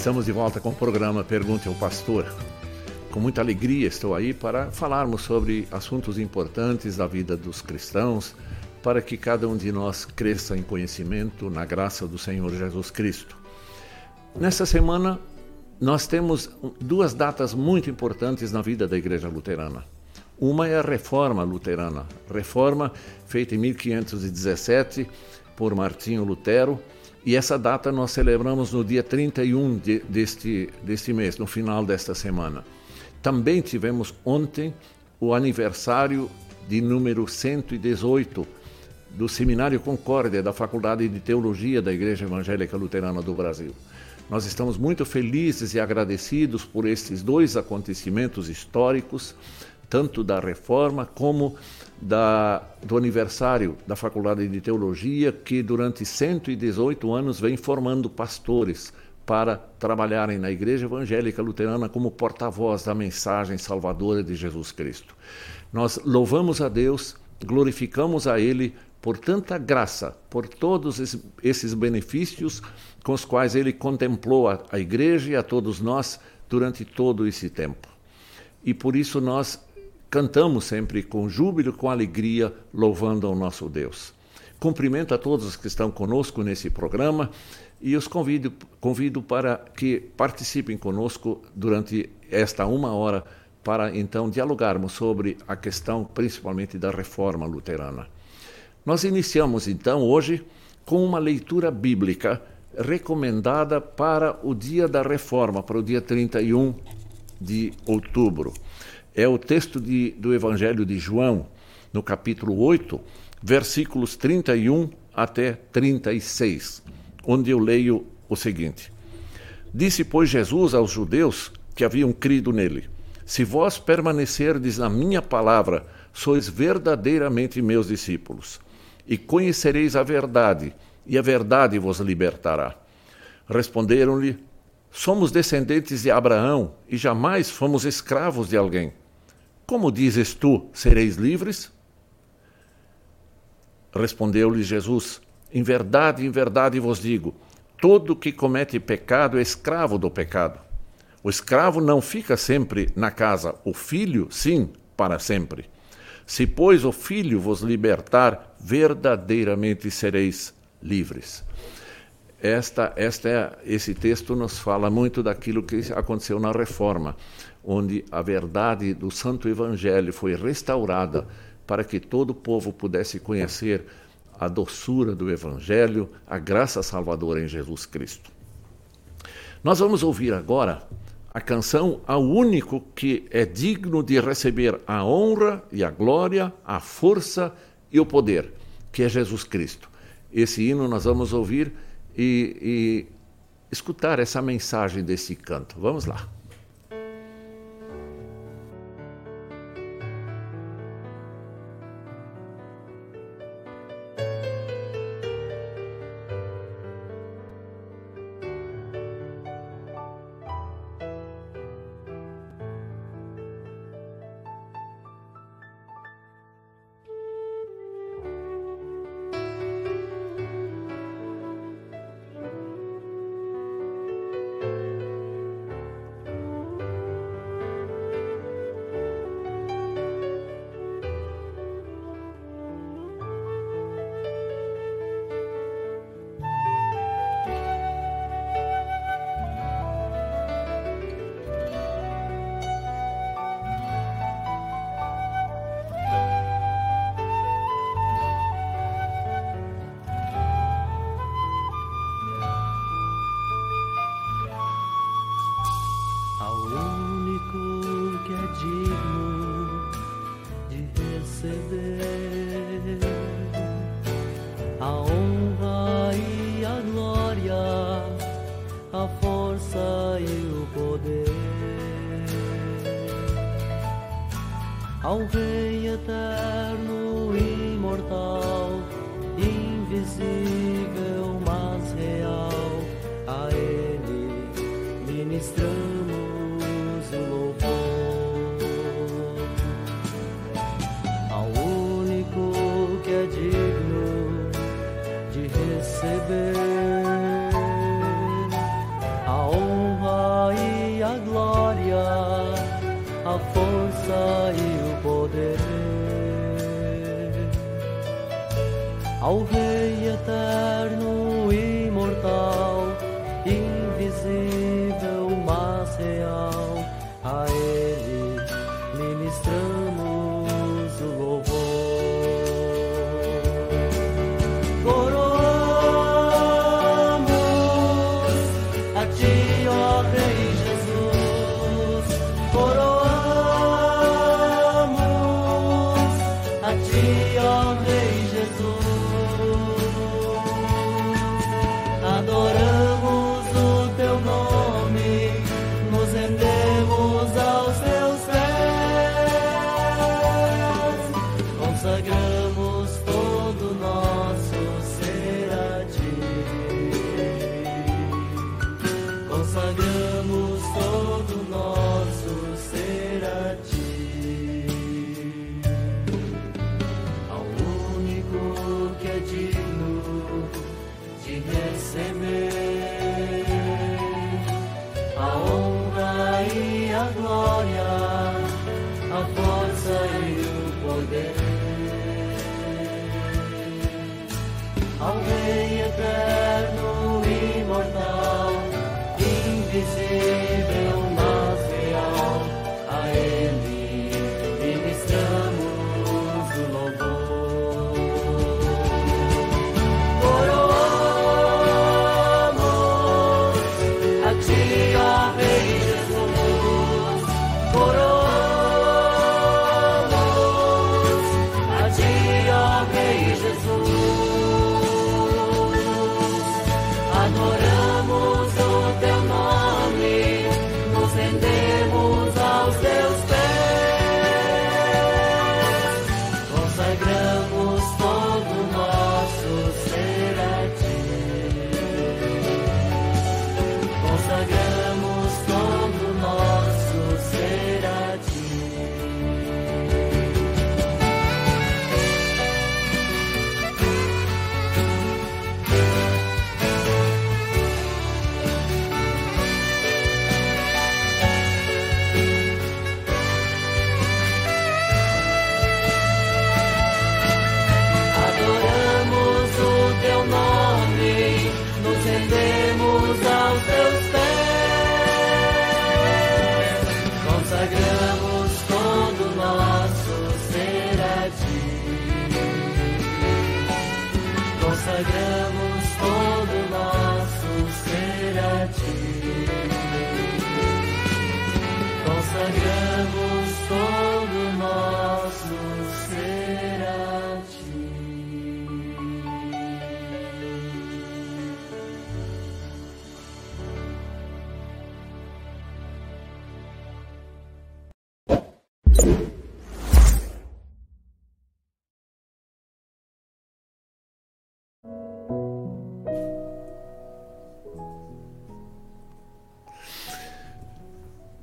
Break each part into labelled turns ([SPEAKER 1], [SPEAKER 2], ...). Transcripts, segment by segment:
[SPEAKER 1] Estamos de volta com o programa Pergunte ao Pastor. Com muita alegria estou aí para falarmos sobre assuntos importantes da vida dos cristãos, para que cada um de nós cresça em conhecimento na graça do Senhor Jesus Cristo. Nessa semana, nós temos duas datas muito importantes na vida da Igreja Luterana. Uma é a Reforma Luterana, reforma feita em 1517 por Martinho Lutero, e essa data nós celebramos no dia 31 de, deste, deste mês, no final desta semana. Também tivemos ontem o aniversário de número 118 do Seminário Concórdia da Faculdade de Teologia da Igreja Evangélica Luterana do Brasil. Nós estamos muito felizes e agradecidos por estes dois acontecimentos históricos, tanto da reforma como da, do aniversário da Faculdade de Teologia, que durante 118 anos vem formando pastores para trabalharem na Igreja Evangélica Luterana como porta-voz da mensagem salvadora de Jesus Cristo. Nós louvamos a Deus, glorificamos a Ele por tanta graça, por todos esses benefícios com os quais Ele contemplou a, a Igreja e a todos nós durante todo esse tempo. E por isso nós cantamos sempre com júbilo, com alegria, louvando ao nosso Deus. Cumprimento a todos os que estão conosco nesse programa e os convido, convido para que participem conosco durante esta uma hora para então dialogarmos sobre a questão principalmente da reforma luterana. Nós iniciamos então hoje com uma leitura bíblica recomendada para o dia da reforma, para o dia 31 de outubro é o texto de, do Evangelho de João, no capítulo 8, versículos 31 até 36, onde eu leio o seguinte: Disse, pois, Jesus aos judeus que haviam crido nele: Se vós permanecerdes na minha palavra, sois verdadeiramente meus discípulos, e conhecereis a verdade, e a verdade vos libertará. Responderam-lhe: Somos descendentes de Abraão e jamais fomos escravos de alguém. Como dizes tu, sereis livres? Respondeu-lhe Jesus: Em verdade, em verdade vos digo: todo que comete pecado é escravo do pecado. O escravo não fica sempre na casa, o filho, sim, para sempre. Se, pois, o filho vos libertar, verdadeiramente sereis livres. Esta, esta é, esse texto nos fala muito daquilo que aconteceu na reforma onde a verdade do Santo Evangelho foi restaurada para que todo o povo pudesse conhecer a doçura do Evangelho, a graça salvadora em Jesus Cristo. Nós vamos ouvir agora a canção Ao único que é digno de receber a honra e a glória, a força e o poder, que é Jesus Cristo. Esse hino nós vamos ouvir e, e escutar essa mensagem desse canto. Vamos lá.
[SPEAKER 2] a força e o poder. Ao Rei eterno, imortal, invisível, mas real, a Ele ministramos o louvor. Ao único que é digno de receber. alveia tá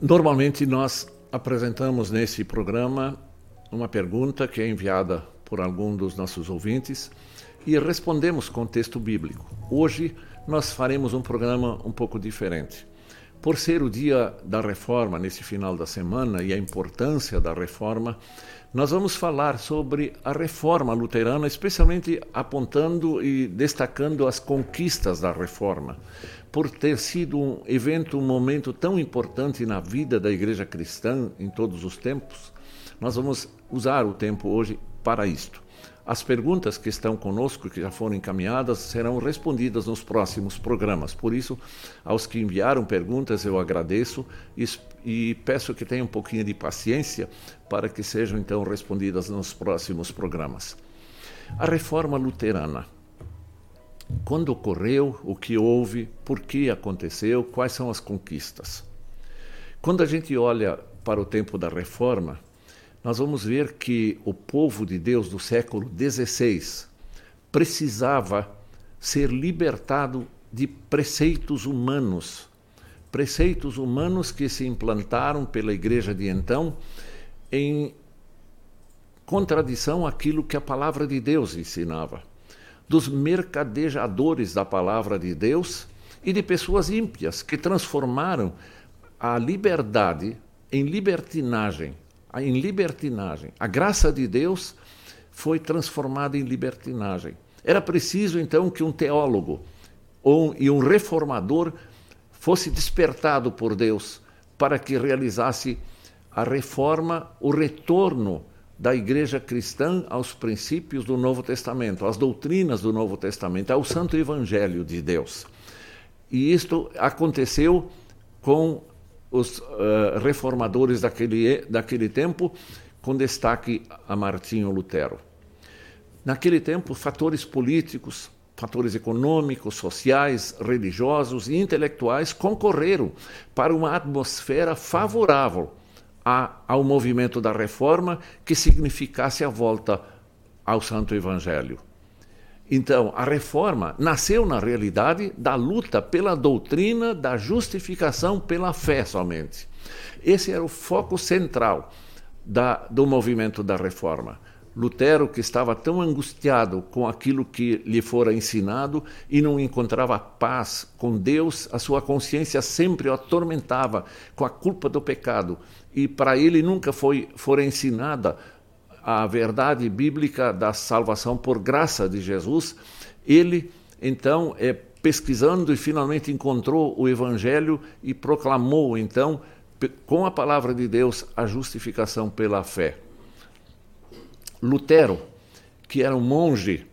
[SPEAKER 1] Normalmente nós apresentamos nesse programa uma pergunta que é enviada por algum dos nossos ouvintes e respondemos com texto bíblico. Hoje nós faremos um programa um pouco diferente. Por ser o dia da reforma nesse final da semana e a importância da reforma, nós vamos falar sobre a reforma luterana, especialmente apontando e destacando as conquistas da reforma. Por ter sido um evento, um momento tão importante na vida da igreja cristã em todos os tempos, nós vamos usar o tempo hoje para isto. As perguntas que estão conosco, que já foram encaminhadas, serão respondidas nos próximos programas. Por isso, aos que enviaram perguntas, eu agradeço e, peço que tenham um pouquinho de paciência para que sejam então respondidas nos próximos programas. A reforma luterana. Quando ocorreu, o que houve, por que aconteceu, quais são as conquistas. Quando a gente olha para o tempo da reforma, nós vamos ver que o povo de Deus do século XVI precisava ser libertado de preceitos humanos, preceitos humanos que se implantaram pela igreja de então em contradição àquilo que a palavra de Deus ensinava, dos mercadejadores da palavra de Deus e de pessoas ímpias que transformaram a liberdade em libertinagem, em libertinagem. A graça de Deus foi transformada em libertinagem. Era preciso então que um teólogo ou, e um reformador fosse despertado por Deus para que realizasse a reforma, o retorno da igreja cristã aos princípios do Novo Testamento, às doutrinas do Novo Testamento, ao Santo Evangelho de Deus. E isto aconteceu com os uh, reformadores daquele, daquele tempo, com destaque a Martinho Lutero. Naquele tempo, fatores políticos, fatores econômicos, sociais, religiosos e intelectuais concorreram para uma atmosfera favorável a, ao movimento da reforma que significasse a volta ao Santo Evangelho. Então, a reforma nasceu, na realidade, da luta pela doutrina da justificação pela fé somente. Esse era o foco central da, do movimento da reforma. Lutero, que estava tão angustiado com aquilo que lhe fora ensinado e não encontrava paz com Deus, a sua consciência sempre o atormentava com a culpa do pecado. E para ele nunca foi fora ensinada a verdade bíblica da salvação por graça de Jesus. Ele, então, é, pesquisando e finalmente encontrou o Evangelho e proclamou, então, com a palavra de Deus, a justificação pela fé. Lutero, que era um monge,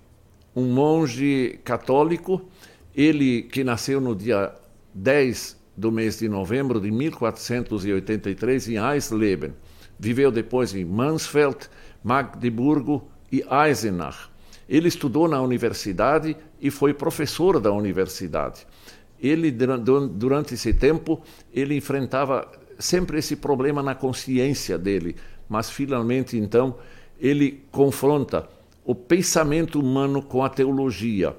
[SPEAKER 1] um monge católico, ele que nasceu no dia 10 do mês de novembro de 1483 em Eisleben, viveu depois em Mansfeld, Magdeburgo e Eisenach. Ele estudou na universidade e foi professor da universidade. Ele durante esse tempo ele enfrentava sempre esse problema na consciência dele, mas finalmente então ele confronta o pensamento humano com a teologia.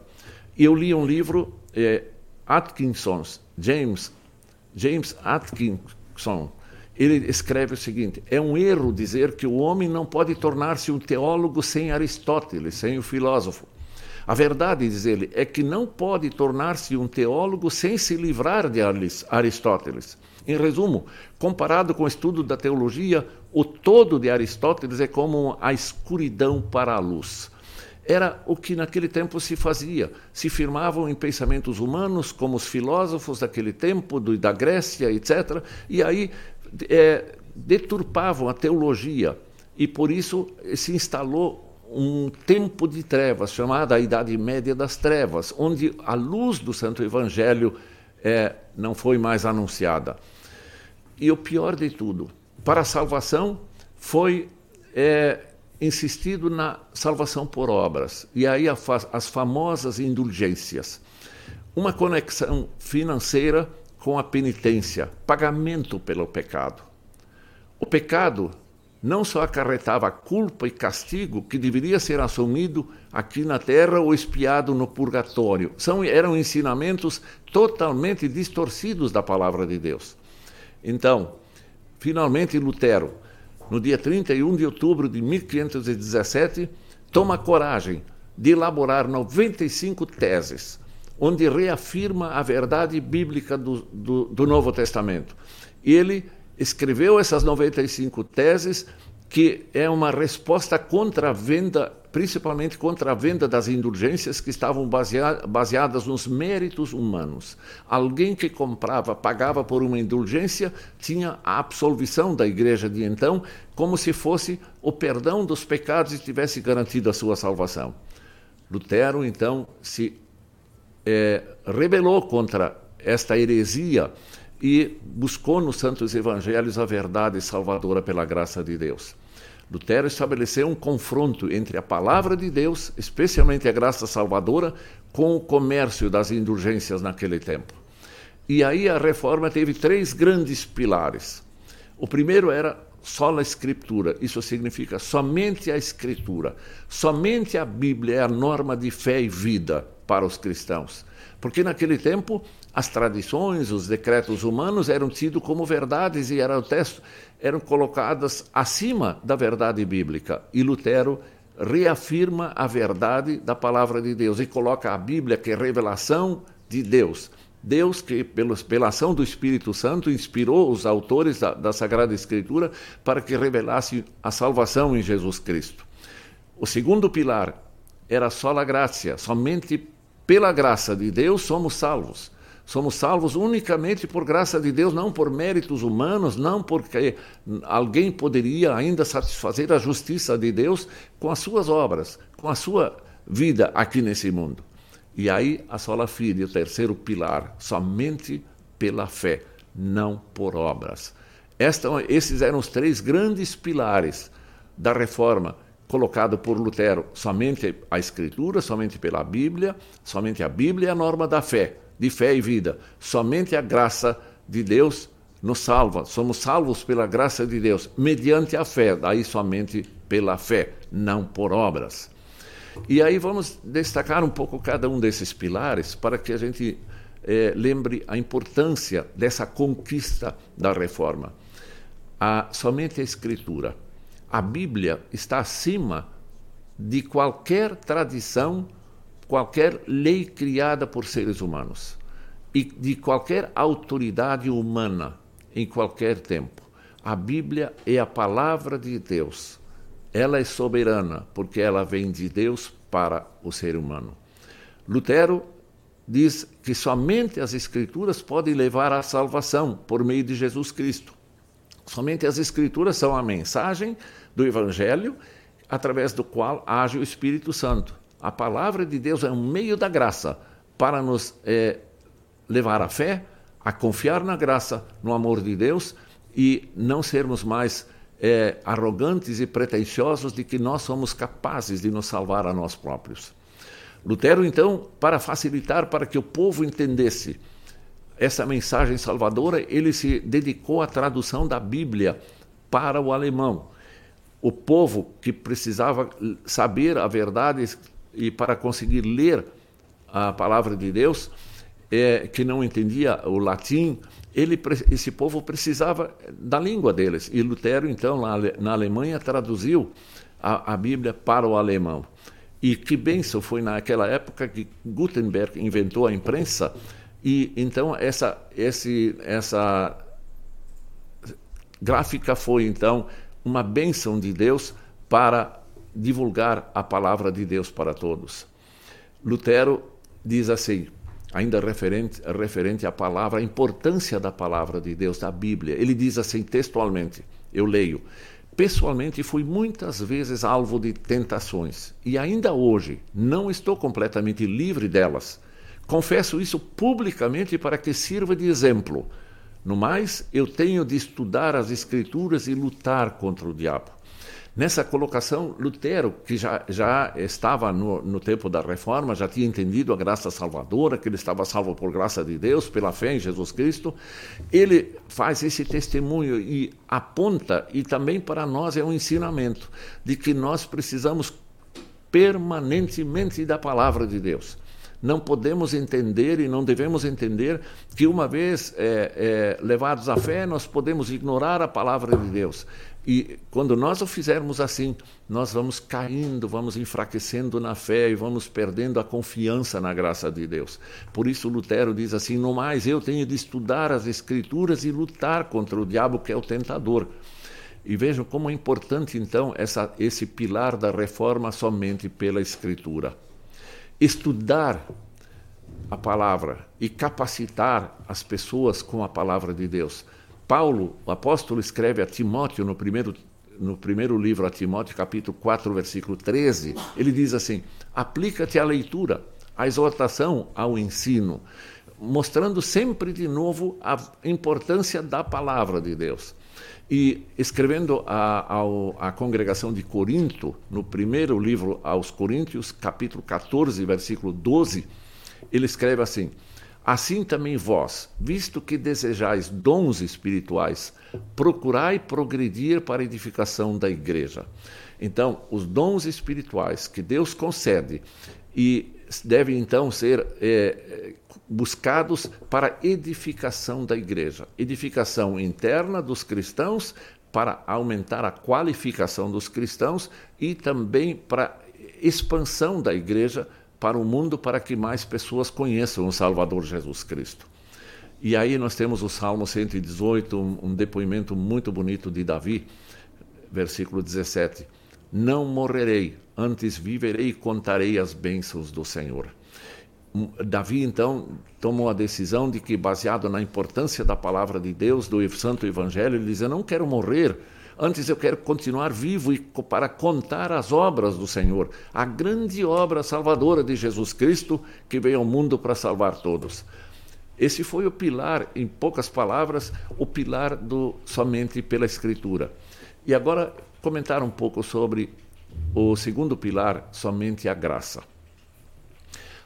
[SPEAKER 1] Eu li um livro, é, Atkinson, James, James Atkinson. Ele escreve o seguinte: é um erro dizer que o homem não pode tornar-se um teólogo sem Aristóteles, sem o filósofo. A verdade, diz ele, é que não pode tornar-se um teólogo sem se livrar de Aristóteles. Em resumo, comparado com o estudo da teologia, o todo de Aristóteles é como a escuridão para a luz. Era o que naquele tempo se fazia. Se firmavam em pensamentos humanos, como os filósofos daquele tempo, do, da Grécia, etc. E aí é, deturpavam a teologia. E por isso se instalou um tempo de trevas, chamada a Idade Média das Trevas, onde a luz do Santo Evangelho é, não foi mais anunciada. E o pior de tudo, para a salvação foi é, insistido na salvação por obras. E aí as famosas indulgências. Uma conexão financeira com a penitência, pagamento pelo pecado. O pecado não só acarretava culpa e castigo que deveria ser assumido aqui na terra ou espiado no purgatório. São, eram ensinamentos totalmente distorcidos da palavra de Deus. Então, finalmente Lutero, no dia 31 de outubro de 1517, toma coragem de elaborar 95 teses, onde reafirma a verdade bíblica do, do, do Novo Testamento. Ele escreveu essas 95 teses, que é uma resposta contra a venda principalmente contra a venda das indulgências que estavam baseadas nos méritos humanos. Alguém que comprava, pagava por uma indulgência, tinha a absolvição da igreja de então, como se fosse o perdão dos pecados e tivesse garantido a sua salvação. Lutero, então, se é, rebelou contra esta heresia e buscou nos santos evangelhos a verdade salvadora pela graça de Deus. Lutero estabeleceu um confronto entre a palavra de Deus, especialmente a graça salvadora, com o comércio das indulgências naquele tempo. E aí a reforma teve três grandes pilares. O primeiro era só a escritura, isso significa somente a escritura. Somente a Bíblia é a norma de fé e vida para os cristãos. Porque naquele tempo as tradições, os decretos humanos eram tidos como verdades e eram, texto, eram colocadas acima da verdade bíblica. E Lutero reafirma a verdade da palavra de Deus e coloca a Bíblia que é revelação de Deus. Deus que, pela ação do Espírito Santo, inspirou os autores da, da Sagrada Escritura para que revelasse a salvação em Jesus Cristo. O segundo pilar era só a graça, somente pela graça de Deus somos salvos. Somos salvos unicamente por graça de Deus, não por méritos humanos, não porque alguém poderia ainda satisfazer a justiça de Deus com as suas obras, com a sua vida aqui nesse mundo. E aí a sola fide, o terceiro pilar, somente pela fé, não por obras. Esta, esses eram os três grandes pilares da reforma colocado por Lutero somente a Escritura, somente pela Bíblia, somente a Bíblia é a norma da fé, de fé e vida. Somente a graça de Deus nos salva. Somos salvos pela graça de Deus, mediante a fé, daí somente pela fé, não por obras. E aí vamos destacar um pouco cada um desses pilares para que a gente eh, lembre a importância dessa conquista da reforma. A, somente a Escritura a Bíblia está acima de qualquer tradição, qualquer lei criada por seres humanos e de qualquer autoridade humana em qualquer tempo. A Bíblia é a palavra de Deus. Ela é soberana porque ela vem de Deus para o ser humano. Lutero diz que somente as Escrituras podem levar à salvação por meio de Jesus Cristo. Somente as Escrituras são a mensagem do Evangelho, através do qual age o Espírito Santo. A palavra de Deus é um meio da graça para nos é, levar à fé, a confiar na graça, no amor de Deus e não sermos mais é, arrogantes e pretensiosos de que nós somos capazes de nos salvar a nós próprios. Lutero, então, para facilitar para que o povo entendesse essa mensagem salvadora, ele se dedicou à tradução da Bíblia para o alemão o povo que precisava saber a verdade e para conseguir ler a palavra de Deus, é, que não entendia o latim, ele, esse povo precisava da língua deles. E Lutero, então, lá na Alemanha, traduziu a, a Bíblia para o alemão. E que benção foi naquela época que Gutenberg inventou a imprensa e então essa esse essa gráfica foi então uma bênção de Deus para divulgar a palavra de Deus para todos. Lutero diz assim, ainda referente, referente à palavra, a importância da palavra de Deus, da Bíblia. Ele diz assim textualmente, eu leio: Pessoalmente fui muitas vezes alvo de tentações e ainda hoje não estou completamente livre delas. Confesso isso publicamente para que sirva de exemplo no mais, eu tenho de estudar as Escrituras e lutar contra o diabo. Nessa colocação, Lutero, que já, já estava no, no tempo da reforma, já tinha entendido a graça salvadora, que ele estava salvo por graça de Deus, pela fé em Jesus Cristo, ele faz esse testemunho e aponta, e também para nós é um ensinamento, de que nós precisamos permanentemente da palavra de Deus não podemos entender e não devemos entender que, uma vez é, é, levados à fé, nós podemos ignorar a palavra de Deus. E quando nós o fizermos assim, nós vamos caindo, vamos enfraquecendo na fé e vamos perdendo a confiança na graça de Deus. Por isso, Lutero diz assim: no mais, eu tenho de estudar as Escrituras e lutar contra o diabo, que é o tentador. E vejam como é importante, então, essa, esse pilar da reforma somente pela Escritura estudar a palavra e capacitar as pessoas com a palavra de Deus. Paulo, o apóstolo, escreve a Timóteo no primeiro, no primeiro livro a Timóteo, capítulo 4, versículo 13. Ele diz assim: aplica-te à leitura, à exortação, ao ensino, mostrando sempre de novo a importância da palavra de Deus. E escrevendo à congregação de Corinto, no primeiro livro aos Coríntios, capítulo 14, versículo 12, ele escreve assim: Assim também vós, visto que desejais dons espirituais, procurai progredir para a edificação da igreja. Então, os dons espirituais que Deus concede e devem então ser é, buscados para edificação da igreja, edificação interna dos cristãos para aumentar a qualificação dos cristãos e também para expansão da igreja para o mundo para que mais pessoas conheçam o Salvador Jesus Cristo. E aí nós temos o Salmo 118, um, depoimento muito bonito de Davi, versículo 17: Não morrerei, antes viverei e contarei as bênçãos do Senhor. Davi então tomou a decisão de que, baseado na importância da palavra de Deus, do Santo Evangelho, ele dizia: Não quero morrer, antes eu quero continuar vivo e para contar as obras do Senhor, a grande obra salvadora de Jesus Cristo que veio ao mundo para salvar todos. Esse foi o pilar, em poucas palavras, o pilar do somente pela Escritura. E agora comentar um pouco sobre o segundo pilar, somente a graça.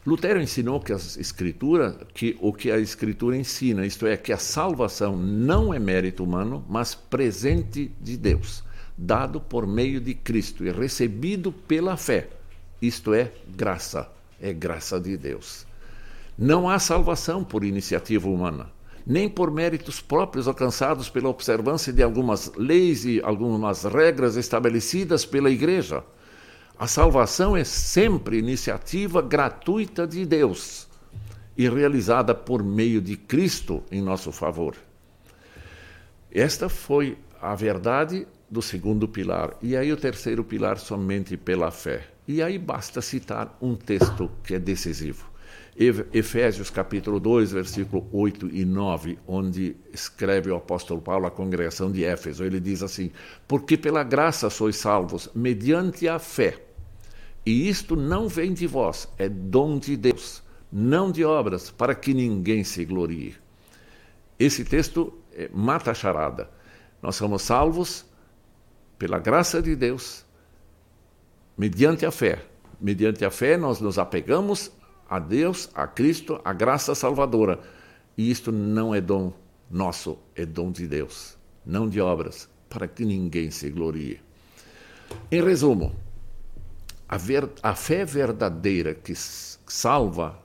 [SPEAKER 1] Lutero ensinou que a escritura, que o que a escritura ensina, isto é, que a salvação não é mérito humano, mas presente de Deus, dado por meio de Cristo e recebido pela fé. Isto é graça, é graça de Deus. Não há salvação por iniciativa humana, nem por méritos próprios alcançados pela observância de algumas leis e algumas regras estabelecidas pela Igreja. A salvação é sempre iniciativa gratuita de Deus e realizada por meio de Cristo em nosso favor. Esta foi a verdade do segundo pilar. E aí o terceiro pilar somente pela fé. E aí basta citar um texto que é decisivo. Efésios capítulo 2, versículo 8 e 9, onde escreve o apóstolo Paulo à congregação de Éfeso. Ele diz assim: Porque pela graça sois salvos, mediante a fé. E isto não vem de vós, é dom de Deus, não de obras, para que ninguém se glorie. Esse texto é, mata a charada. Nós somos salvos pela graça de Deus, mediante a fé. Mediante a fé, nós nos apegamos a Deus, a Cristo, a graça salvadora. E isto não é dom nosso, é dom de Deus, não de obras, para que ninguém se glorie. Em resumo, a, ver, a fé verdadeira que salva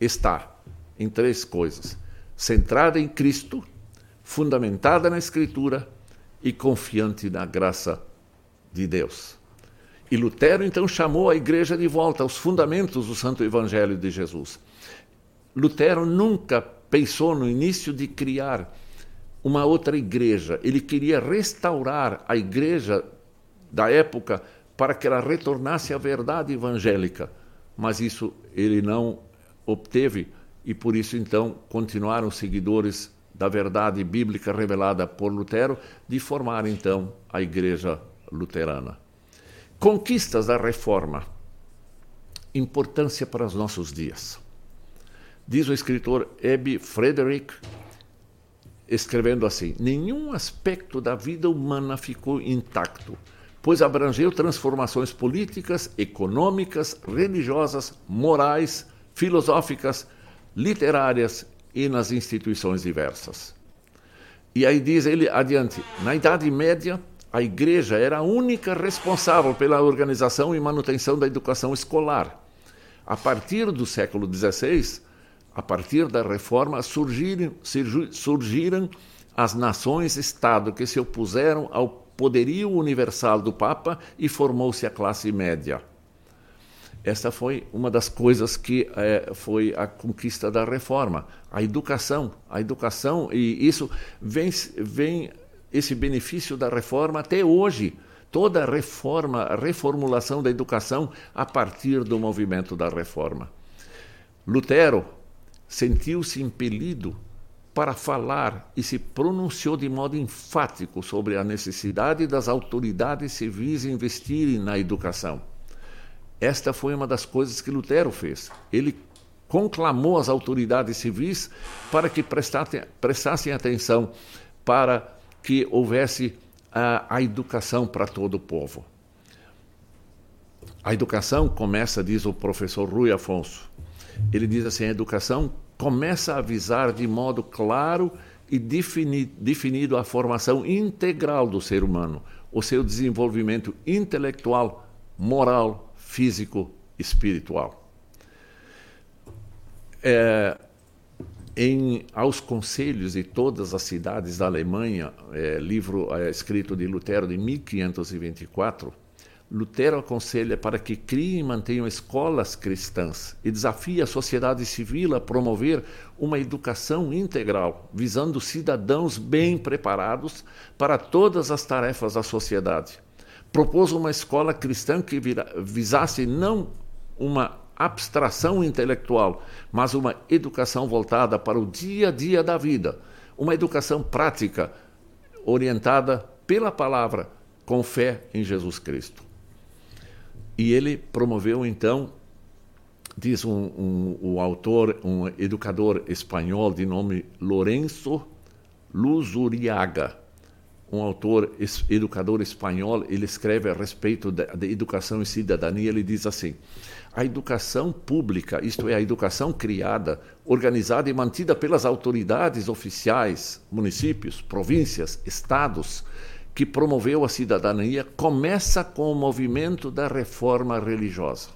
[SPEAKER 1] está em três coisas: centrada em Cristo, fundamentada na Escritura e confiante na graça de Deus. E Lutero então chamou a igreja de volta aos fundamentos do Santo Evangelho de Jesus. Lutero nunca pensou no início de criar uma outra igreja. Ele queria restaurar a igreja da época para que ela retornasse à verdade evangélica. Mas isso ele não obteve e por isso então continuaram seguidores da verdade bíblica revelada por Lutero de formar então a igreja luterana. Conquistas da reforma. Importância para os nossos dias. Diz o escritor Ebbe Frederick, escrevendo assim: Nenhum aspecto da vida humana ficou intacto, pois abrangeu transformações políticas, econômicas, religiosas, morais, filosóficas, literárias e nas instituições diversas. E aí diz ele adiante: na Idade Média, a igreja era a única responsável pela organização e manutenção da educação escolar. A partir do século XVI, a partir da reforma, surgiram, surgiram as nações-estado que se opuseram ao poderio universal do Papa e formou-se a classe média. Esta foi uma das coisas que é, foi a conquista da reforma, a educação. A educação, e isso vem, vem esse benefício da reforma até hoje. Toda a reforma, a reformulação da educação a partir do movimento da reforma. Lutero sentiu-se impelido para falar e se pronunciou de modo enfático sobre a necessidade das autoridades civis investirem na educação. Esta foi uma das coisas que Lutero fez. Ele conclamou as autoridades civis para que prestassem, atenção para que houvesse a, a educação para todo o povo. A educação começa, diz o professor Rui Afonso, ele diz assim: a educação começa a avisar de modo claro e defini definido a formação integral do ser humano, o seu desenvolvimento intelectual, moral, físico, espiritual. É, em Aos Conselhos de Todas as Cidades da Alemanha, é, livro é, escrito de Lutero de 1524, Lutero aconselha para que criem e mantenham escolas cristãs e desafia a sociedade civil a promover uma educação integral, visando cidadãos bem preparados para todas as tarefas da sociedade. Propôs uma escola cristã que vira, visasse não uma abstração intelectual, mas uma educação voltada para o dia a dia da vida, uma educação prática, orientada pela palavra, com fé em Jesus Cristo. E ele promoveu então, diz um, um, autor, um educador espanhol de nome Lourenço Luzuriaga, um autor, educador espanhol, ele escreve a respeito da, da, educação e cidadania, ele diz assim: a educação pública, isto é, a educação criada, organizada e mantida pelas autoridades oficiais, municípios, províncias, estados, que promoveu a cidadania, começa com o movimento da reforma religiosa.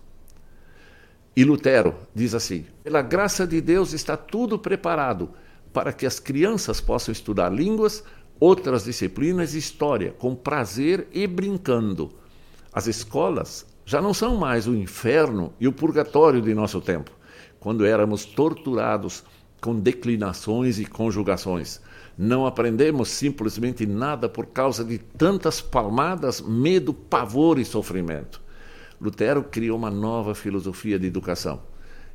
[SPEAKER 1] E Lutero diz assim: pela graça de Deus está tudo preparado para que as crianças possam estudar línguas, outras disciplinas e história, com prazer e brincando. As escolas já não são mais o inferno e o purgatório de nosso tempo, quando éramos torturados com declinações e conjugações. Não aprendemos simplesmente nada por causa de tantas palmadas, medo, pavor e sofrimento. Lutero criou uma nova filosofia de educação.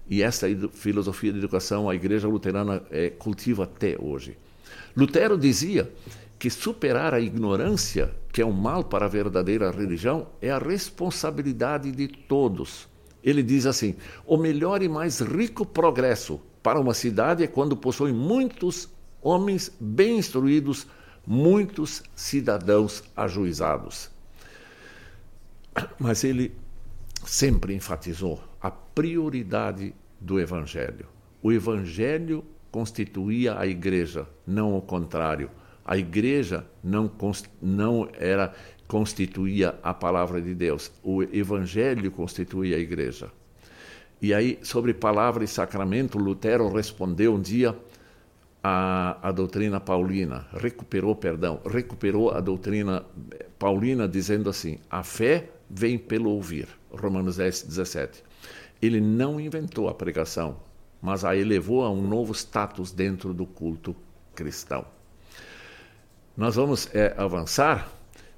[SPEAKER 1] E essa filosofia de educação a Igreja Luterana é, cultiva até hoje. Lutero dizia que superar a ignorância, que é um mal para a verdadeira religião, é a responsabilidade de todos. Ele diz assim: o melhor e mais rico progresso para uma cidade é quando possui muitos homens bem instruídos, muitos cidadãos ajuizados. Mas ele sempre enfatizou a prioridade do Evangelho. O Evangelho constituía a igreja, não o contrário. A igreja não, não era constituía a palavra de Deus. O evangelho constituía a igreja. E aí, sobre palavra e sacramento, Lutero respondeu um dia a, a doutrina paulina, recuperou, perdão, recuperou a doutrina paulina dizendo assim: a fé vem pelo ouvir. Romanos 10, 17. Ele não inventou a pregação, mas a elevou a um novo status dentro do culto cristão. Nós vamos é, avançar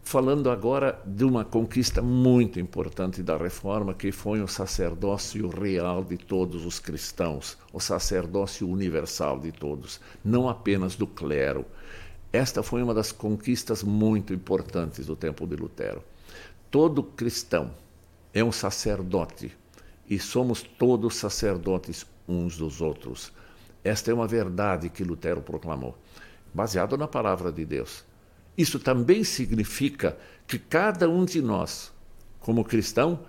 [SPEAKER 1] falando agora de uma conquista muito importante da reforma, que foi o sacerdócio real de todos os cristãos, o sacerdócio universal de todos, não apenas do clero. Esta foi uma das conquistas muito importantes do tempo de Lutero. Todo cristão é um sacerdote e somos todos sacerdotes uns dos outros. Esta é uma verdade que Lutero proclamou, baseado na palavra de Deus. Isso também significa que cada um de nós, como cristão,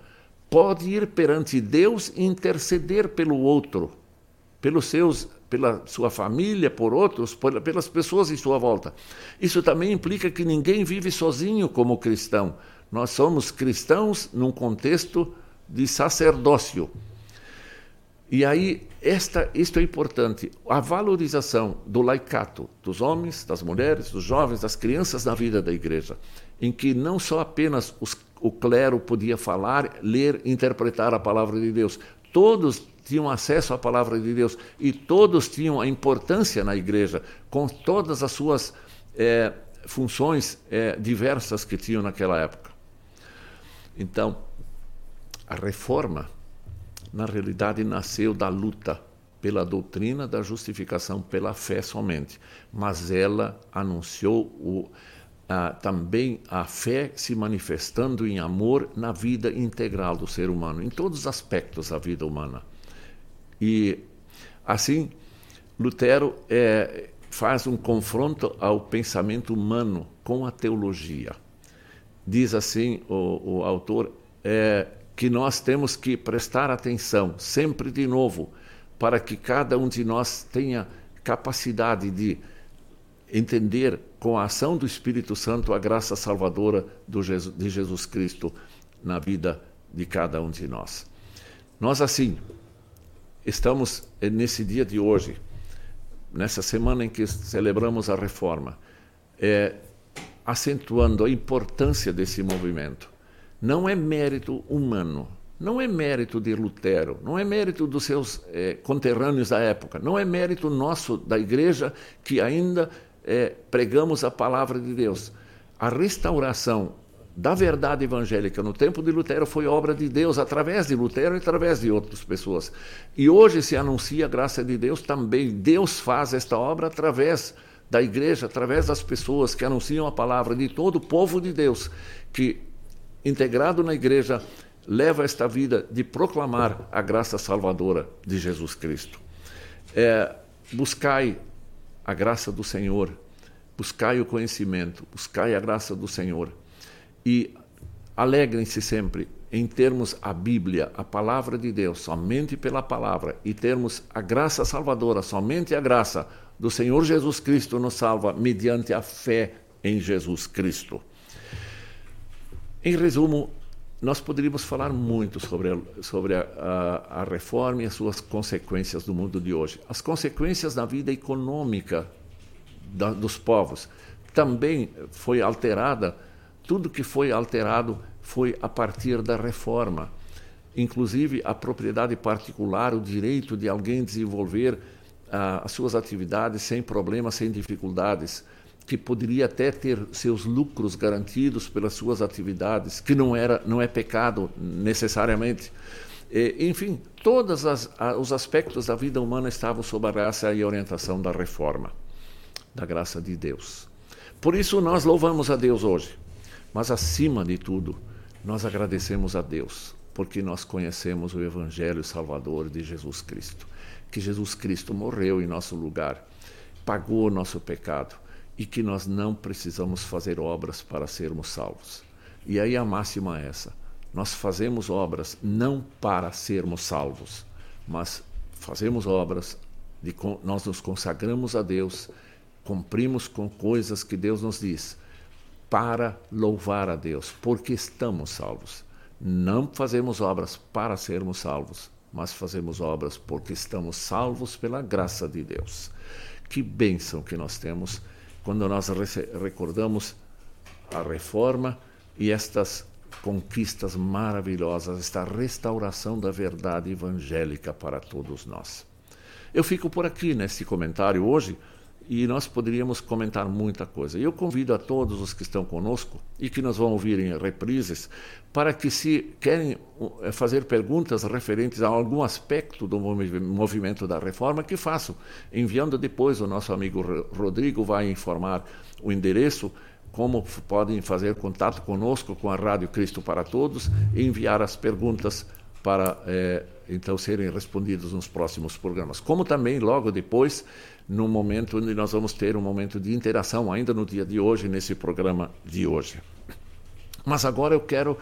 [SPEAKER 1] pode ir perante Deus e interceder pelo outro, pelos seus, pela sua família, por outros, pelas pessoas em sua volta. Isso também implica que ninguém vive sozinho como cristão. Nós somos cristãos num contexto de sacerdócio. E aí, esta, isto é importante, a valorização do laicato, dos homens, das mulheres, dos jovens, das crianças na vida da igreja, em que não só apenas os, o clero podia falar, ler, interpretar a palavra de Deus, todos tinham acesso à palavra de Deus e todos tinham a importância na igreja, com todas as suas é, funções é, diversas que tinham naquela época. Então, a reforma na realidade nasceu da luta pela doutrina da justificação pela fé somente, mas ela anunciou o, também a fé se manifestando em amor na vida integral do ser humano, em todos os aspectos da vida humana. E assim, Lutero é, faz um confronto ao pensamento humano com a teologia. Diz assim o, o autor: é, que nós temos que prestar atenção sempre de novo para que cada um de nós tenha capacidade de entender com a ação do Espírito Santo a graça salvadora Jesus, de Jesus Cristo na vida de cada um de nós. Nós assim estamos nesse dia de hoje, nessa semana em que celebramos a reforma, é, acentuando a importância desse movimento não é mérito humano, não é mérito de Lutero, não é mérito dos seus é, conterrâneos da época, não é mérito nosso da igreja que ainda é, pregamos a palavra de Deus. A restauração da verdade evangélica no tempo de Lutero foi obra de Deus, através de Lutero e através de outras pessoas. E hoje se anuncia a graça de Deus também. Deus faz esta obra através da igreja, através das pessoas que anunciam a palavra de todo o povo de Deus, que, integrado na igreja, leva esta vida de proclamar a graça salvadora de Jesus Cristo. É, buscai a graça do Senhor, buscai o conhecimento, buscai a graça do Senhor e alegrem-se sempre em termos a Bíblia, a palavra de Deus, somente pela palavra, e termos a graça salvadora, somente a graça do Senhor Jesus Cristo nos salva mediante a fé em Jesus Cristo. Em resumo, nós poderíamos falar muito sobre, a, sobre a, a, a, reforma e as suas consequências do mundo de hoje. As consequências na vida econômica da, dos povos também foi alterada tudo que foi alterado foi a partir da reforma. Inclusive, a propriedade particular, o direito de alguém desenvolver ah, as suas atividades sem problemas, sem dificuldades, que poderia até ter seus lucros garantidos pelas suas atividades, que não, era, não é pecado necessariamente. E, enfim, todos os aspectos da vida humana estavam sob a graça e orientação da reforma, da graça de Deus. Por isso, nós louvamos a Deus hoje mas, acima de tudo, nós agradecemos a Deus, porque nós conhecemos o Evangelho Salvador de Jesus Cristo. Que Jesus Cristo morreu em nosso lugar, pagou o nosso pecado e que nós não precisamos fazer obras para sermos salvos. E aí a máxima é essa: nós fazemos obras não para sermos salvos, mas fazemos obras, de, nós nos consagramos a Deus, cumprimos com coisas que Deus nos diz para louvar a Deus, porque estamos salvos. Não fazemos obras para sermos salvos, mas fazemos obras porque estamos salvos pela graça de Deus. Que bênção que nós temos quando nós recordamos a reforma e estas conquistas maravilhosas, esta restauração da verdade evangélica para todos nós. Eu fico por aqui nesse comentário hoje e nós poderíamos comentar muita coisa. Eu convido a todos os que estão conosco e que nos vão ouvir em reprises para que, se querem eh, fazer perguntas referentes a algum aspecto do movimento da reforma, que façam, enviando depois o nosso amigo Rodrigo vai informar o endereço como podem fazer contato conosco com a Rádio Cristo para Todos e enviar as perguntas para eh, então serem respondidas nos próximos programas. Como também logo depois no momento onde nós vamos ter um momento de interação, ainda no dia de hoje, nesse programa de hoje. Mas agora eu quero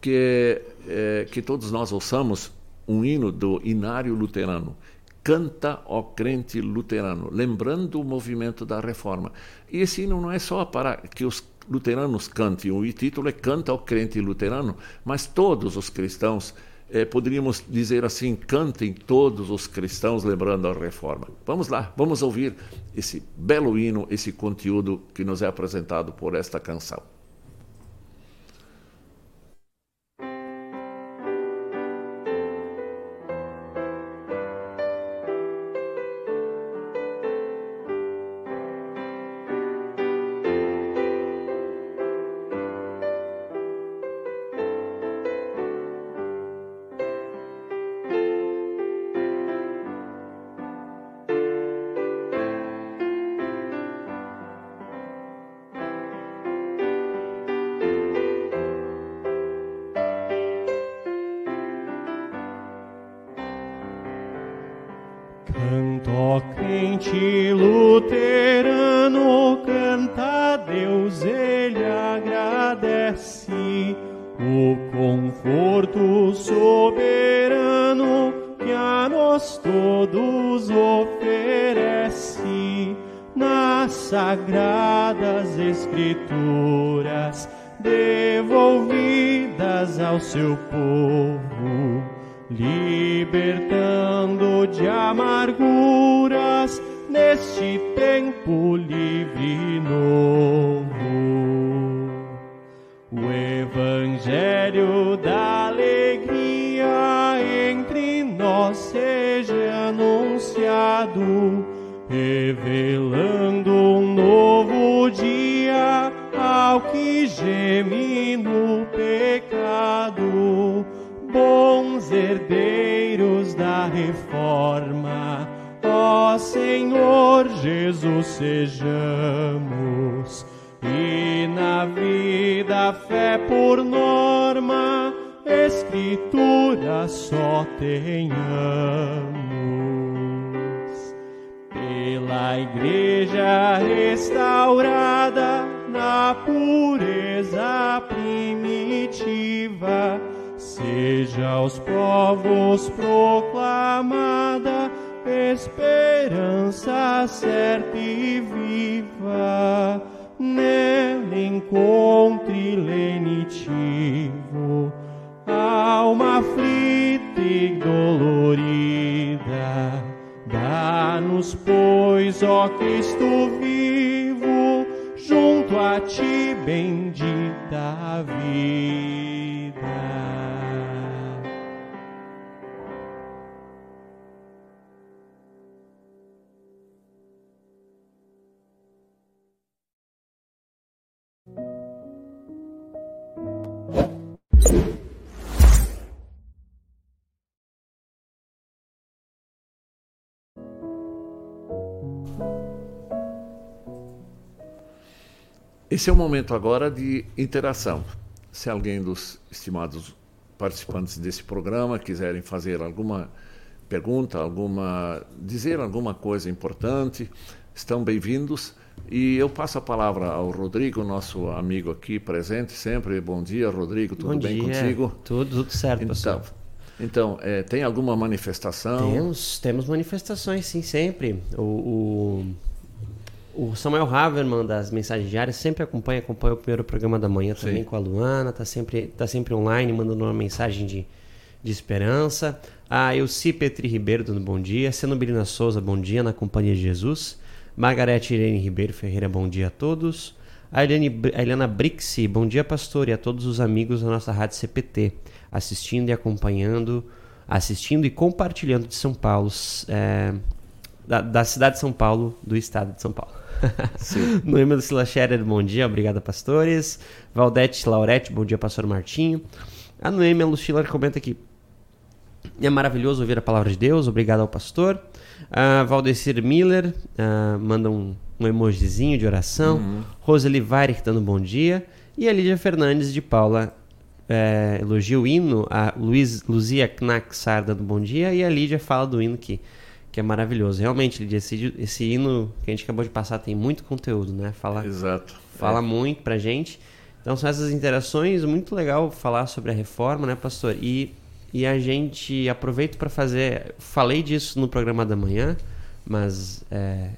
[SPEAKER 1] que, eh, que todos nós ouçamos um hino do Inário Luterano. Canta, ó crente luterano, lembrando o movimento da reforma. E esse hino não é só para que os luteranos cantem, o título é Canta, ó crente luterano, mas todos os cristãos é, poderíamos dizer assim, cantem todos os cristãos lembrando a reforma. Vamos lá, vamos ouvir esse belo hino, esse conteúdo que nos é apresentado por esta canção.
[SPEAKER 3] todos oferece nas sagradas escrituras devolvidas ao seu povo, libertando de amarguras neste tempo livre novo. revelando um novo dia ao que geme no pecado, bons herdeiros da reforma. Ó Senhor Jesus, sejamos e na vida fé por norma, escritura só tenhamos. Pela Igreja restaurada na pureza primitiva, seja aos povos proclamada esperança certa e viva nele encontre lenitivo, alma aflita e dolorida. Dá-nos, pois, ó Cristo vivo, junto a ti bendita vida.
[SPEAKER 1] Esse é o momento agora de interação. Se alguém dos estimados participantes desse programa quiserem fazer alguma pergunta, alguma dizer alguma coisa importante, estão bem-vindos. E eu passo a palavra ao Rodrigo, nosso amigo aqui presente sempre. Bom dia, Rodrigo. Tudo
[SPEAKER 4] Bom
[SPEAKER 1] bem
[SPEAKER 4] dia.
[SPEAKER 1] contigo?
[SPEAKER 4] Tudo, tudo certo,
[SPEAKER 1] Então,
[SPEAKER 4] pastor.
[SPEAKER 1] então é, tem alguma manifestação?
[SPEAKER 4] Temos, temos manifestações, sim, sempre. O, o, o Samuel Haverman, das mensagens diárias, sempre acompanha, acompanha o primeiro programa da manhã também
[SPEAKER 1] Sim.
[SPEAKER 4] com a Luana, tá sempre, tá sempre online, mandando uma mensagem de, de esperança. A Elci Petri Ribeiro dando bom dia. Senobilina Souza, bom dia, na Companhia de Jesus. Margarete Irene Ribeiro Ferreira, bom dia a todos. A, Eliane, a Eliana Brixi, bom dia, pastor, e a todos os amigos da nossa rádio CPT, assistindo e acompanhando, assistindo e compartilhando de São Paulo, é, da, da cidade de São Paulo, do estado de São Paulo. Noema Sila Scherer, bom dia, obrigada, pastores. Valdete Laurete, bom dia, pastor Martinho. A Noêmia Lucila comenta aqui. É maravilhoso ouvir a palavra de Deus, obrigado ao pastor. A Valdecir Miller ah, manda um, um emojizinho de oração. Roseli Weirich dando bom dia. E a Lídia Fernandes de Paula eh, elogia o hino. A Luiz, Luzia Knacksar dando bom dia. E a Lídia fala do hino que, que é maravilhoso. Realmente, Lídia, esse, esse hino que a gente acabou de passar tem muito conteúdo, né? Fala,
[SPEAKER 1] Exato.
[SPEAKER 4] fala
[SPEAKER 1] É.
[SPEAKER 4] muito pra gente. Então são essas interações, muito legal falar sobre a reforma, né, pastor? E, e a gente aproveita para fazer. Falei disso no programa da manhã, mas é,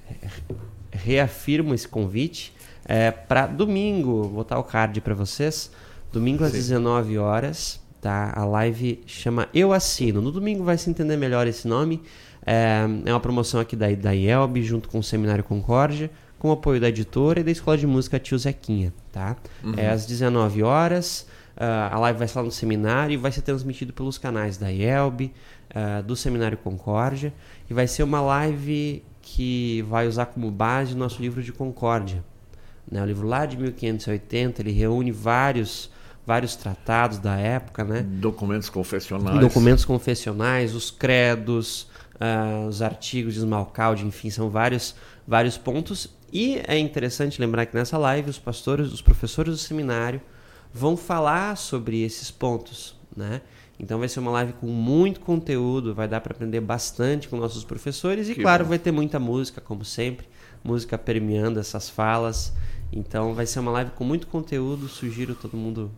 [SPEAKER 4] reafirmo esse convite é, para domingo. Vou botar o card para vocês. Domingo às
[SPEAKER 1] Sim.
[SPEAKER 4] 19 horas, tá? A live chama Eu Assino. No domingo vai se entender melhor esse nome. É, é uma promoção aqui da, da IELB, junto com o Seminário Concórdia, com o apoio da editora e da Escola de Música Tio Zequinha, tá? É às 19 horas. ah, a live vai ser lá no seminário e vai ser transmitido pelos canais da IELB, ah, do Seminário Concórdia. E vai ser uma live que vai usar como base o nosso livro de Concórdia. Né? O livro lá de 1580, ele reúne vários, vários tratados da época, né?
[SPEAKER 1] Documentos confessionais.
[SPEAKER 4] documentos confessionais, os credos, ah, os artigos de Smalcalde, enfim, são vários, vários pontos. E é interessante lembrar que nessa live os pastores, os professores do seminário vão falar sobre esses pontos, né? Então vai ser uma live com muito conteúdo, vai dar para aprender bastante com nossos professores e
[SPEAKER 1] Que
[SPEAKER 4] claro,
[SPEAKER 1] bom.
[SPEAKER 4] vai ter muita música, como sempre, música permeando essas falas. Então vai ser uma live com muito conteúdo, sugiro todo mundo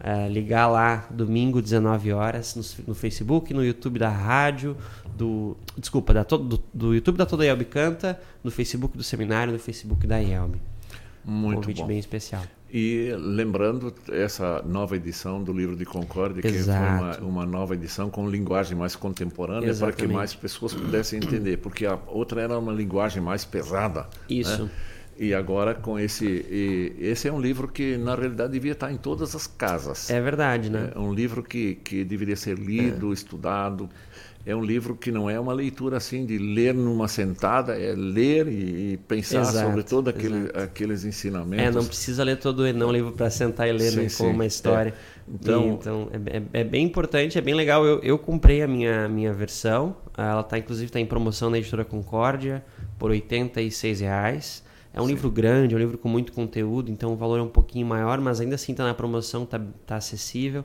[SPEAKER 4] é, ligar lá domingo 19 horas no, no Facebook, no YouTube da rádio, do desculpa, da, to- do, do YouTube da Toda Yelb Canta, no Facebook do seminário, no Facebook da Yelb.
[SPEAKER 1] Muito
[SPEAKER 4] Convite
[SPEAKER 1] bom.
[SPEAKER 4] bem especial.
[SPEAKER 1] E lembrando essa nova edição do livro de Concórdia, que foi uma,
[SPEAKER 4] Exato.
[SPEAKER 1] uma nova edição com linguagem mais contemporânea para que
[SPEAKER 4] Exatamente.
[SPEAKER 1] mais pessoas pudessem entender, porque a outra era uma linguagem mais pesada.
[SPEAKER 4] Isso.
[SPEAKER 1] né? E agora com esse, esse é um livro que na realidade devia estar em todas as casas.
[SPEAKER 4] É verdade, né?
[SPEAKER 1] É um livro que, que deveria ser lido, estudado. É um livro que não é uma leitura assim de ler numa sentada, é ler e, e pensar
[SPEAKER 4] Exato,
[SPEAKER 1] sobre todos aquele, aqueles ensinamentos.
[SPEAKER 4] É, não precisa ler todo o não livro para sentar e ler
[SPEAKER 1] Sim,
[SPEAKER 4] né,
[SPEAKER 1] sim,
[SPEAKER 4] uma
[SPEAKER 1] é.
[SPEAKER 4] história.
[SPEAKER 1] Então-
[SPEAKER 4] E, então é, é- é bem importante, é bem legal. Eu, eu comprei a minha, minha versão. Ela tá inclusive tá em promoção na editora Concórdia. por 86 reais. É um livro grande, é um livro com muito conteúdo, então o valor é um pouquinho maior, mas ainda assim está na promoção, está tá acessível.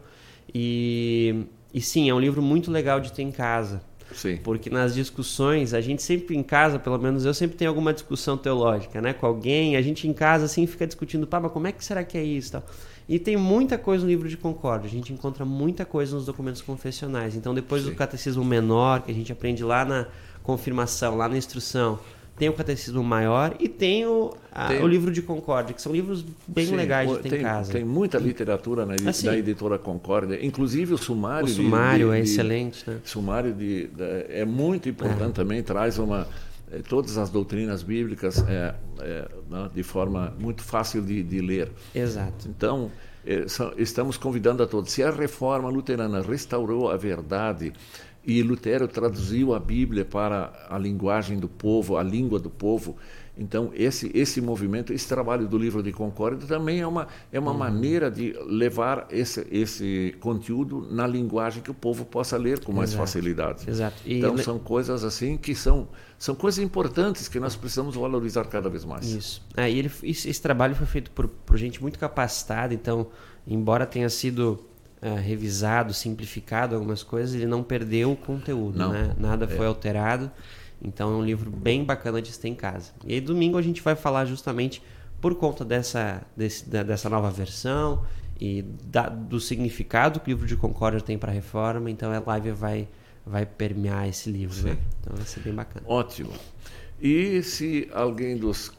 [SPEAKER 4] E, e sim, é um livro muito legal de ter em casa.
[SPEAKER 1] Sim.
[SPEAKER 4] Porque nas discussões, a gente sempre em casa, pelo menos eu sempre tenho alguma discussão teológica, né? Com alguém, a gente em casa assim fica discutindo, pá, mas como é que será que é isso tal? E tem muita coisa no livro de concórdia, a gente encontra muita coisa nos documentos confessionais. Então depois
[SPEAKER 1] Sim.
[SPEAKER 4] do catecismo menor, que a gente aprende lá na confirmação, lá na instrução, tem o catecismo maior e tem o, a-
[SPEAKER 1] Tem-
[SPEAKER 4] o livro de concórdia, que são livros bem
[SPEAKER 1] Sim,
[SPEAKER 4] legais de ter
[SPEAKER 1] tem,
[SPEAKER 4] em casa.
[SPEAKER 1] Tem muita literatura na, edi-
[SPEAKER 4] Ah, sim.
[SPEAKER 1] da editora Concórdia, inclusive o sumário.
[SPEAKER 4] o sumário
[SPEAKER 1] de-
[SPEAKER 4] é
[SPEAKER 1] de-
[SPEAKER 4] excelente, né?
[SPEAKER 1] sumário de, de- é muito importante também traz uma eh, todas as doutrinas bíblicas é, é, né, de forma muito fácil de, de ler
[SPEAKER 4] Exato.
[SPEAKER 1] então só- estamos convidando a todos se a reforma luterana restaurou a verdade e Lutero traduziu a Bíblia para a linguagem do povo a língua do povo então esse esse movimento esse trabalho do livro de Concórdia também é uma é
[SPEAKER 4] Uhum.
[SPEAKER 1] uma maneira de levar esse esse conteúdo na linguagem que o povo possa ler com mais
[SPEAKER 4] Exato.
[SPEAKER 1] facilidade
[SPEAKER 4] Exato. E
[SPEAKER 1] então são coisas assim que são são coisas importantes que nós precisamos valorizar cada vez mais.
[SPEAKER 4] Isso. E ele, esse, esse trabalho foi feito por, por gente muito capacitada, então, embora tenha sido ah, revisado, simplificado algumas coisas, ele não perdeu o conteúdo,
[SPEAKER 1] Não.
[SPEAKER 4] né? Nada foi alterado. Então é um livro bem bacana de ter em casa. E aí domingo a gente vai falar justamente por conta dessa, desse- da- dessa nova versão e da- do significado que o livro de Concórdia tem para a reforma. Então a live vai, vai permear esse livro. Né? Então vai ser bem bacana.
[SPEAKER 1] Ótimo. E se alguém dos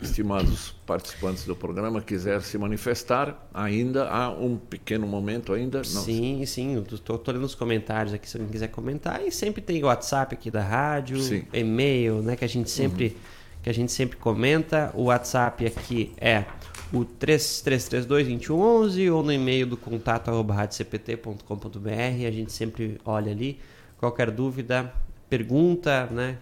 [SPEAKER 1] estimados participantes do programa quiser se manifestar, ainda há um pequeno momento ainda. Não,
[SPEAKER 4] Sim, sim, tô lendo os comentários aqui se alguém quiser comentar. E sempre tem o WhatsApp aqui da rádio, e-mail, né? Que a gente sempre, que a gente sempre comenta. O WhatsApp aqui é o 3332-2111 ou no e-mail do contato arroba radiocpt.com.br. A gente sempre olha ali. Qualquer dúvida, pergunta, né?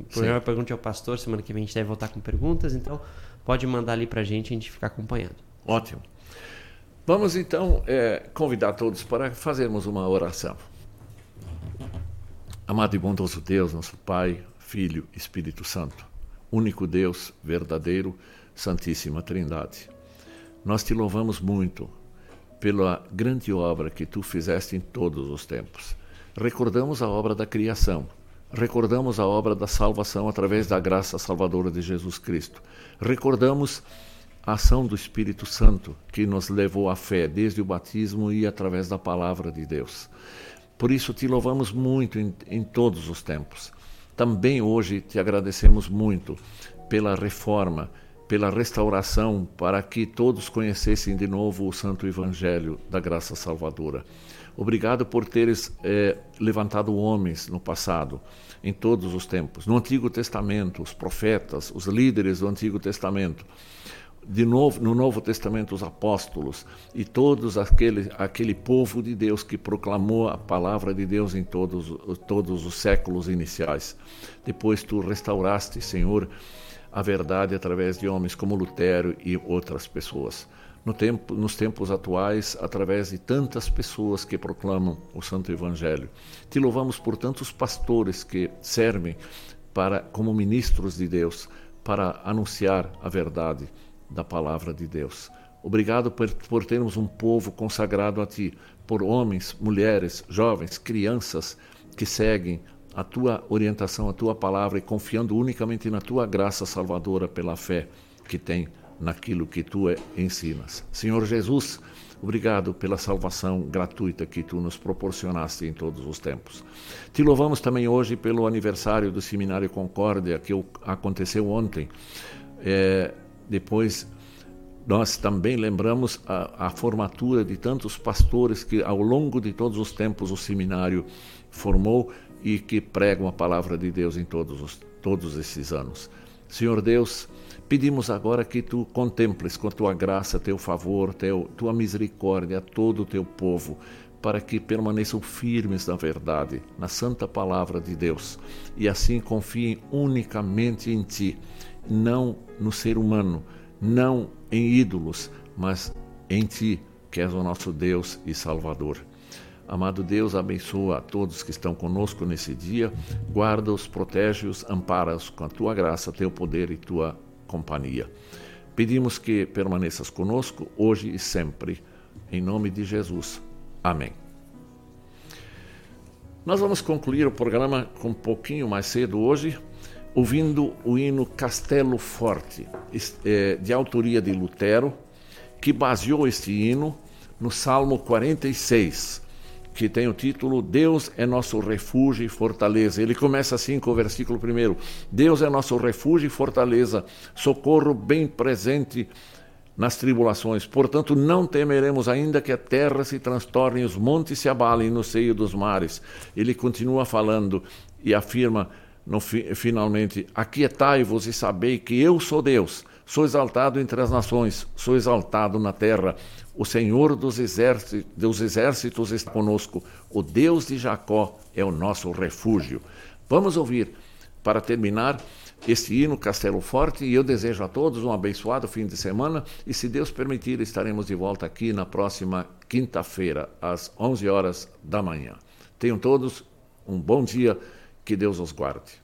[SPEAKER 4] O programa Pergunte ao Pastor, semana que vem a gente deve voltar com perguntas, então pode mandar ali pra gente e a gente ficar acompanhando.
[SPEAKER 1] Ótimo. Vamos então eh, convidar todos para fazermos uma oração. Amado e bondoso Deus, nosso Pai, Filho, Espírito Santo, único Deus, verdadeiro, Santíssima Trindade. Nós te louvamos muito pela grande obra que tu fizeste em todos os tempos. Recordamos a obra da criação, recordamos a obra da salvação através da graça salvadora de Jesus Cristo. Recordamos a ação do Espírito Santo que nos levou à fé desde o batismo e através da palavra de Deus. Por isso te louvamos muito em, em todos os tempos. Também hoje te agradecemos muito pela reforma, pela restauração, para que todos conhecessem de novo o Santo Evangelho da graça salvadora. Obrigado por teres eh, levantado homens no passado, em todos os tempos. No Antigo Testamento, os profetas, os líderes do Antigo Testamento. De novo, no Novo Testamento, os apóstolos e todos aquele, aquele povo de Deus que proclamou a palavra de Deus em todos, todos os séculos iniciais. Depois tu restauraste, Senhor, a verdade através de homens como Lutero e outras pessoas. No tempo, nos tempos atuais, através de tantas pessoas que proclamam o Santo Evangelho. Te louvamos por tantos pastores que servem para, como ministros de Deus para anunciar a verdade da palavra de Deus. Obrigado por, por termos um povo consagrado a Ti, por homens, mulheres, jovens, crianças que seguem a Tua orientação, a Tua palavra e confiando unicamente na Tua graça salvadora pela fé que tem naquilo que Tu ensinas. Senhor Jesus, Obrigado pela salvação gratuita que tu nos proporcionaste em todos os tempos. Te louvamos também hoje pelo aniversário do Seminário Concórdia, que aconteceu ontem. É, depois, nós também lembramos a, a, formatura de tantos pastores que, ao longo de todos os tempos, o seminário formou e que pregam a palavra de Deus em todos, os, todos esses anos. Senhor Deus, pedimos agora que tu contemples com tua graça, teu favor, teu, tua misericórdia a todo o teu povo, para que permaneçam firmes na verdade, na santa palavra de Deus, e assim confiem unicamente em ti, não no ser humano, não em ídolos, mas em ti, que és o nosso Deus e Salvador. Amado Deus, abençoa a todos que estão conosco nesse dia, guarda-os, protege-os, ampara-os com a tua graça, teu poder e tua companhia. Pedimos que permaneças conosco hoje e sempre. Em nome de Jesus. Amém. Nós vamos concluir o programa com um pouquinho mais cedo hoje, ouvindo o hino Castelo Forte, é, de autoria de Lutero, que baseou este hino no Salmo 46, que tem o título Deus é nosso refúgio e fortaleza. Ele começa assim com o versículo primeiro: Deus é nosso refúgio e fortaleza, socorro bem presente nas tribulações. Portanto, não temeremos ainda que a terra se transtorne os montes se abalem no seio dos mares. Ele continua falando e afirma no, finalmente: Aquietai-vos e sabei que eu sou Deus. Sou exaltado entre as nações, sou exaltado na terra. O Senhor dos exércitos, dos exércitos está conosco. O Deus de Jacó é o nosso refúgio. Vamos ouvir, para terminar, este hino Castelo Forte e eu desejo a todos um abençoado fim de semana e, se Deus permitir, estaremos de volta aqui na próxima quinta-feira, às 11 horas da manhã. Tenham todos um bom dia, que Deus os guarde.